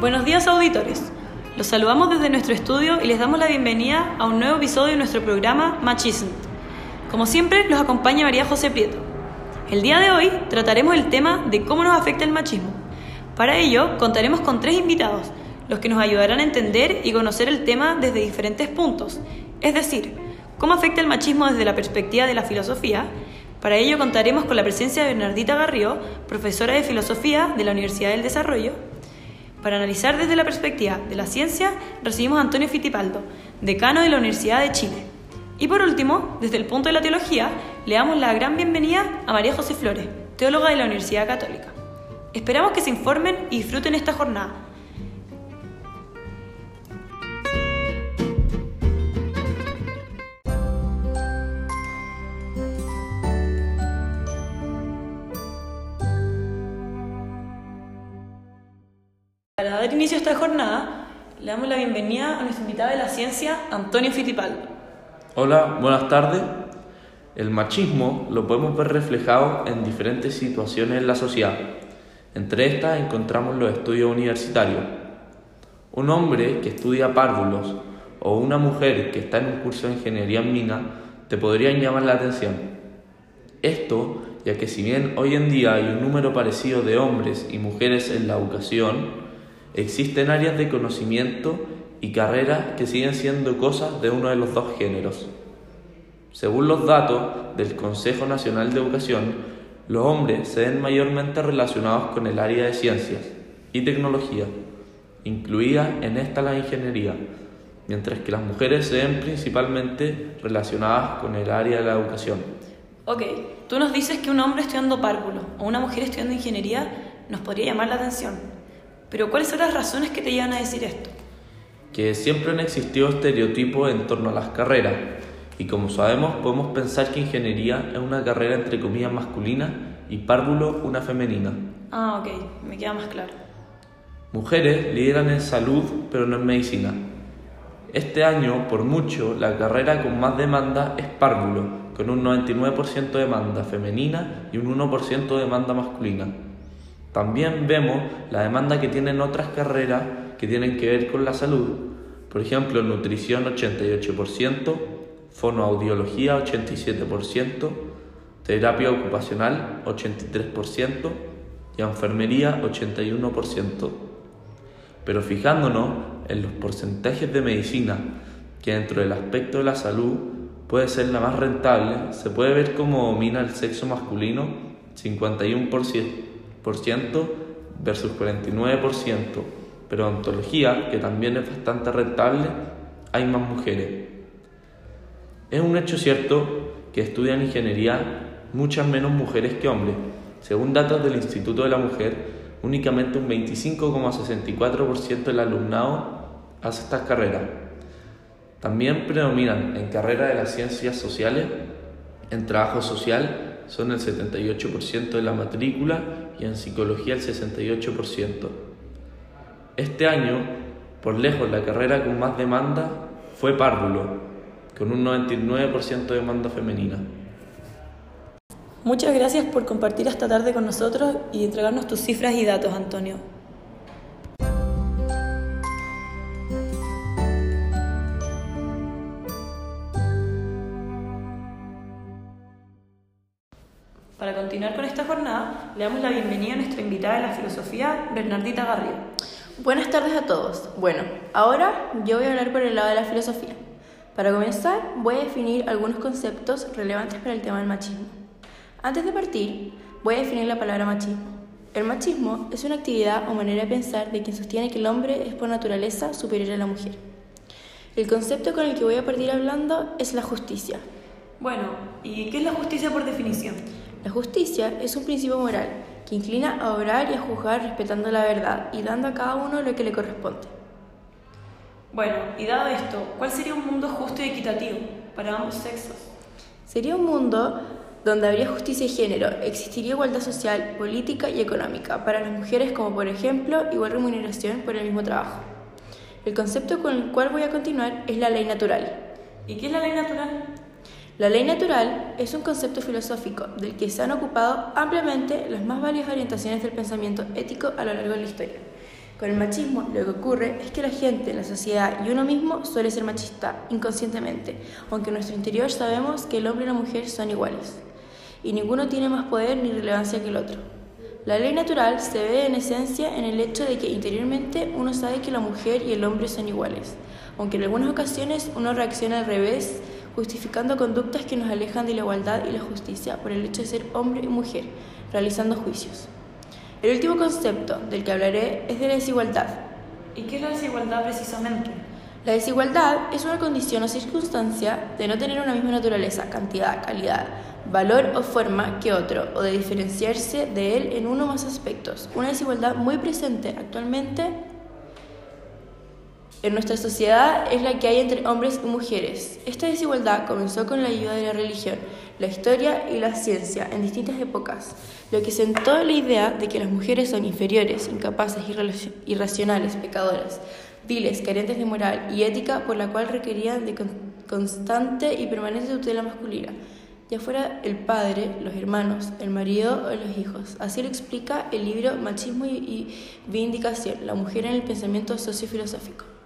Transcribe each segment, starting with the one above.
Buenos días auditores. Los saludamos desde nuestro estudio y les damos la bienvenida a un nuevo episodio de nuestro programa Machism. Como siempre, los acompaña María José Prieto. El día de hoy trataremos el tema de cómo nos afecta el machismo. Para ello, contaremos con tres invitados, los que nos ayudarán a entender y conocer el tema desde diferentes puntos, es decir, cómo afecta el machismo desde la perspectiva de la filosofía. Para ello contaremos con la presencia de Bernardita Garrió, profesora de filosofía de la Universidad del Desarrollo. Para analizar desde la perspectiva de la ciencia, recibimos a Antonio Fittipaldo, decano de la Universidad de Chile. Y por último, desde el punto de la teología, le damos la gran bienvenida a María José Flores, teóloga de la Universidad Católica. Esperamos que se informen y disfruten esta jornada. Para dar inicio a esta jornada, le damos la bienvenida a nuestro invitado de la ciencia, Antonio Fittipaldo. Hola, buenas tardes. El machismo lo podemos ver reflejado en diferentes situaciones en la sociedad. Entre estas encontramos los estudios universitarios. Un hombre que estudia párvulos o una mujer que está en un curso de ingeniería en mina te podrían llamar la atención. Esto ya que si bien hoy en día hay un número parecido de hombres y mujeres en la educación, Existen áreas de conocimiento y carreras que siguen siendo cosas de uno de los dos géneros. Según los datos del Consejo Nacional de Educación, los hombres se ven mayormente relacionados con el área de ciencias y tecnología, incluida en esta la ingeniería, mientras que las mujeres se ven principalmente relacionadas con el área de la educación. Ok, tú nos dices que un hombre estudiando párvulo o una mujer estudiando ingeniería nos podría llamar la atención. Pero ¿cuáles son las razones que te llevan a decir esto? Que siempre han existido estereotipos en torno a las carreras. Y como sabemos, podemos pensar que ingeniería es una carrera entre comillas masculina y párvulo una femenina. Ah, ok, me queda más claro. Mujeres lideran en salud, pero no en medicina. Este año, por mucho, la carrera con más demanda es párvulo, con un 99% de demanda femenina y un 1% de demanda masculina. También vemos la demanda que tienen otras carreras que tienen que ver con la salud, por ejemplo, nutrición 88%, fonoaudiología 87%, terapia ocupacional 83% y enfermería 81%. Pero fijándonos en los porcentajes de medicina, que dentro del aspecto de la salud puede ser la más rentable, se puede ver cómo domina el sexo masculino 51% versus 49%, pero en ontología, que también es bastante rentable, hay más mujeres. Es un hecho cierto que estudian ingeniería muchas menos mujeres que hombres. Según datos del Instituto de la Mujer, únicamente un 25,64% del alumnado hace estas carreras. También predominan en carreras de las ciencias sociales, en trabajo social son el 78% de la matrícula y en psicología el 68%. Este año, por lejos, la carrera con más demanda fue párvulo, con un 99% de demanda femenina. Muchas gracias por compartir esta tarde con nosotros y entregarnos tus cifras y datos, Antonio. Para continuar con esta jornada, le damos la bienvenida a nuestra invitada de la filosofía, Bernardita Garrido. Buenas tardes a todos. Bueno, ahora yo voy a hablar por el lado de la filosofía. Para comenzar, voy a definir algunos conceptos relevantes para el tema del machismo. Antes de partir, voy a definir la palabra machismo. El machismo es una actividad o manera de pensar de quien sostiene que el hombre es por naturaleza superior a la mujer. El concepto con el que voy a partir hablando es la justicia. Bueno, ¿y qué es la justicia por definición? La justicia es un principio moral que inclina a obrar y a juzgar respetando la verdad y dando a cada uno lo que le corresponde. Bueno, y dado esto, ¿cuál sería un mundo justo y equitativo para ambos sexos? Sería un mundo donde habría justicia de género, existiría igualdad social, política y económica para las mujeres como por ejemplo igual remuneración por el mismo trabajo. El concepto con el cual voy a continuar es la ley natural. ¿Y qué es la ley natural? La ley natural es un concepto filosófico del que se han ocupado ampliamente las más valiosas orientaciones del pensamiento ético a lo largo de la historia. Con el machismo lo que ocurre es que la gente, la sociedad y uno mismo suele ser machista inconscientemente, aunque en nuestro interior sabemos que el hombre y la mujer son iguales, y ninguno tiene más poder ni relevancia que el otro. La ley natural se ve en esencia en el hecho de que interiormente uno sabe que la mujer y el hombre son iguales, aunque en algunas ocasiones uno reacciona al revés, justificando conductas que nos alejan de la igualdad y la justicia por el hecho de ser hombre y mujer, realizando juicios. El último concepto del que hablaré es de la desigualdad. ¿Y qué es la desigualdad precisamente? La desigualdad es una condición o circunstancia de no tener una misma naturaleza, cantidad, calidad, valor o forma que otro, o de diferenciarse de él en uno o más aspectos. Una desigualdad muy presente actualmente en nuestra sociedad es la que hay entre hombres y mujeres. Esta desigualdad comenzó con la ayuda de la religión, la historia y la ciencia en distintas épocas, lo que sentó la idea de que las mujeres son inferiores, incapaces, irracionales, pecadoras, viles, carentes de moral y ética, por la cual requerían de constante y permanente tutela masculina, ya fuera el padre, los hermanos, el marido o los hijos. Así lo explica el libro Machismo y Vindicación, la mujer en el pensamiento sociofilosófico.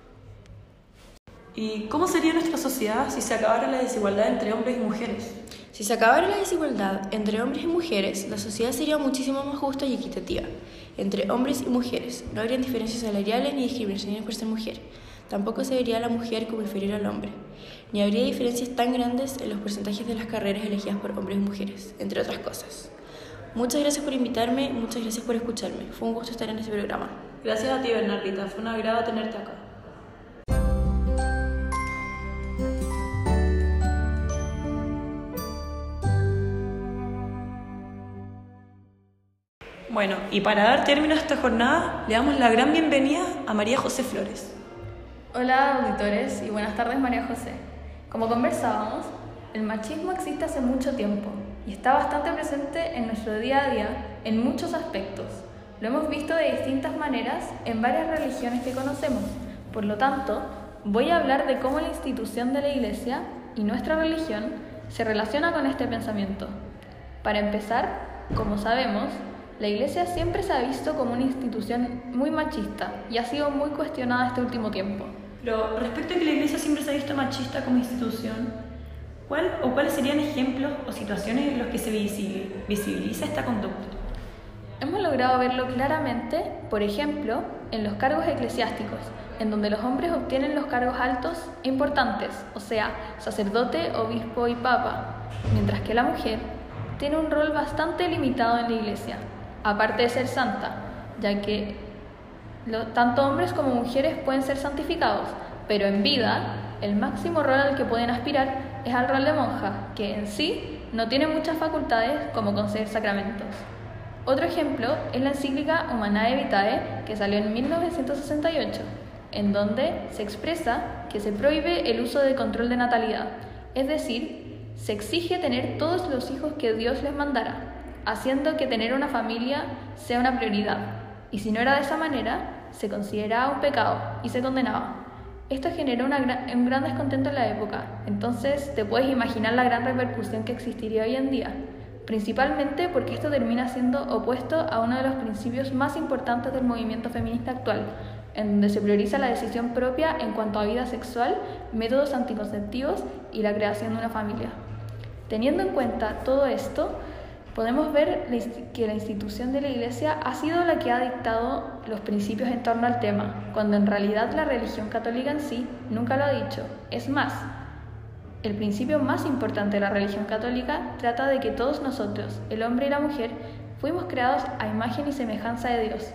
¿Y cómo sería nuestra sociedad si se acabara la desigualdad entre hombres y mujeres? Si se acabara la desigualdad entre hombres y mujeres, la sociedad sería muchísimo más justa y equitativa. Entre hombres y mujeres no habrían diferencias salariales ni discriminaciones por ser mujer. Tampoco se vería a la mujer como inferior al hombre. Ni habría diferencias tan grandes en los porcentajes de las carreras elegidas por hombres y mujeres, entre otras cosas. Muchas gracias por invitarme, muchas gracias por escucharme. Fue un gusto estar en este programa. Gracias a ti, Bernardita. Fue un agrado tenerte acá. Bueno, y para dar término a esta jornada, le damos la gran bienvenida a María José Flores. Hola auditores y buenas tardes María José. Como conversábamos, el machismo existe hace mucho tiempo y está bastante presente en nuestro día a día en muchos aspectos. Lo hemos visto de distintas maneras en varias religiones que conocemos. Por lo tanto, voy a hablar de cómo la institución de la Iglesia y nuestra religión se relaciona con este pensamiento. Para empezar, como sabemos, la Iglesia siempre se ha visto como una institución muy machista y ha sido muy cuestionada este último tiempo. Pero respecto a que la Iglesia siempre se ha visto machista como institución, ¿cuál o cuáles serían ejemplos o situaciones en los que se visibiliza esta conducta? Hemos logrado verlo claramente, por ejemplo, en los cargos eclesiásticos, en donde los hombres obtienen los cargos altos e importantes, o sea, sacerdote, obispo y papa, mientras que la mujer tiene un rol bastante limitado en la iglesia, aparte de ser santa, ya que tanto hombres como mujeres pueden ser santificados, pero en vida el máximo rol al que pueden aspirar es al rol de monja, que en sí no tiene muchas facultades como conceder sacramentos. Otro ejemplo es la encíclica Humanae Vitae, que salió en 1968, en donde se expresa que se prohíbe el uso de control de natalidad, es decir, se exige tener todos los hijos que Dios les mandara, haciendo que tener una familia sea una prioridad, y si no era de esa manera, se consideraba un pecado y se condenaba. Esto generó un gran descontento en la época, entonces te puedes imaginar la gran repercusión que existiría hoy en día, principalmente porque esto termina siendo opuesto a uno de los principios más importantes del movimiento feminista actual, en donde se prioriza la decisión propia en cuanto a vida sexual, métodos anticonceptivos y la creación de una familia. Teniendo en cuenta todo esto, podemos ver que la institución de la Iglesia ha sido la que ha dictado los principios en torno al tema, cuando en realidad la religión católica en sí nunca lo ha dicho. Es más, el principio más importante de la religión católica trata de que todos nosotros, el hombre y la mujer, fuimos creados a imagen y semejanza de Dios,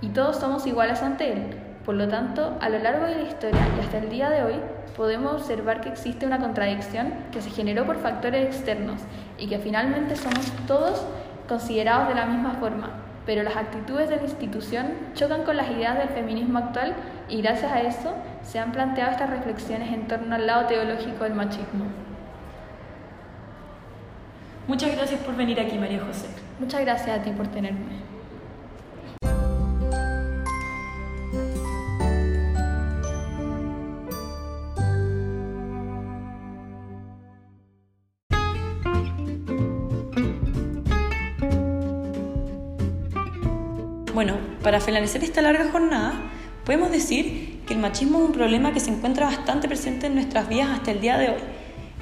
y todos somos iguales ante Él. Por lo tanto, a lo largo de la historia y hasta el día de hoy, podemos observar que existe una contradicción que se generó por factores externos y que finalmente somos todos considerados de la misma forma, pero las actitudes de la institución chocan con las ideas del feminismo actual y gracias a eso se han planteado estas reflexiones en torno al lado teológico del machismo. Muchas gracias por venir aquí, María José. Muchas gracias a ti por tenerme. Bueno, para finalizar esta larga jornada, podemos decir que el machismo es un problema que se encuentra bastante presente en nuestras vidas hasta el día de hoy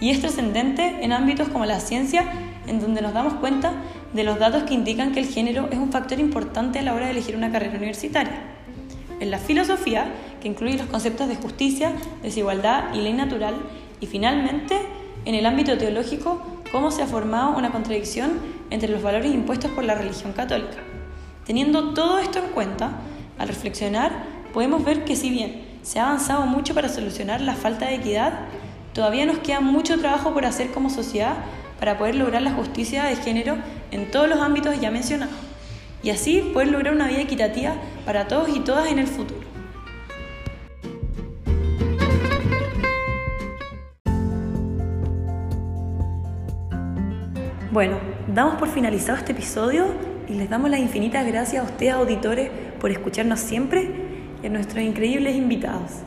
y es trascendente en ámbitos como la ciencia, en donde nos damos cuenta de los datos que indican que el género es un factor importante a la hora de elegir una carrera universitaria. En la filosofía, que incluye los conceptos de justicia, desigualdad y ley natural, y finalmente, en el ámbito teológico, cómo se ha formado una contradicción entre los valores impuestos por la religión católica. Teniendo todo esto en cuenta, al reflexionar, podemos ver que si bien se ha avanzado mucho para solucionar la falta de equidad, todavía nos queda mucho trabajo por hacer como sociedad para poder lograr la justicia de género en todos los ámbitos ya mencionados y así poder lograr una vida equitativa para todos y todas en el futuro. Bueno, damos por finalizado este episodio y les damos las infinitas gracias a ustedes auditores por escucharnos siempre y a nuestros increíbles invitados.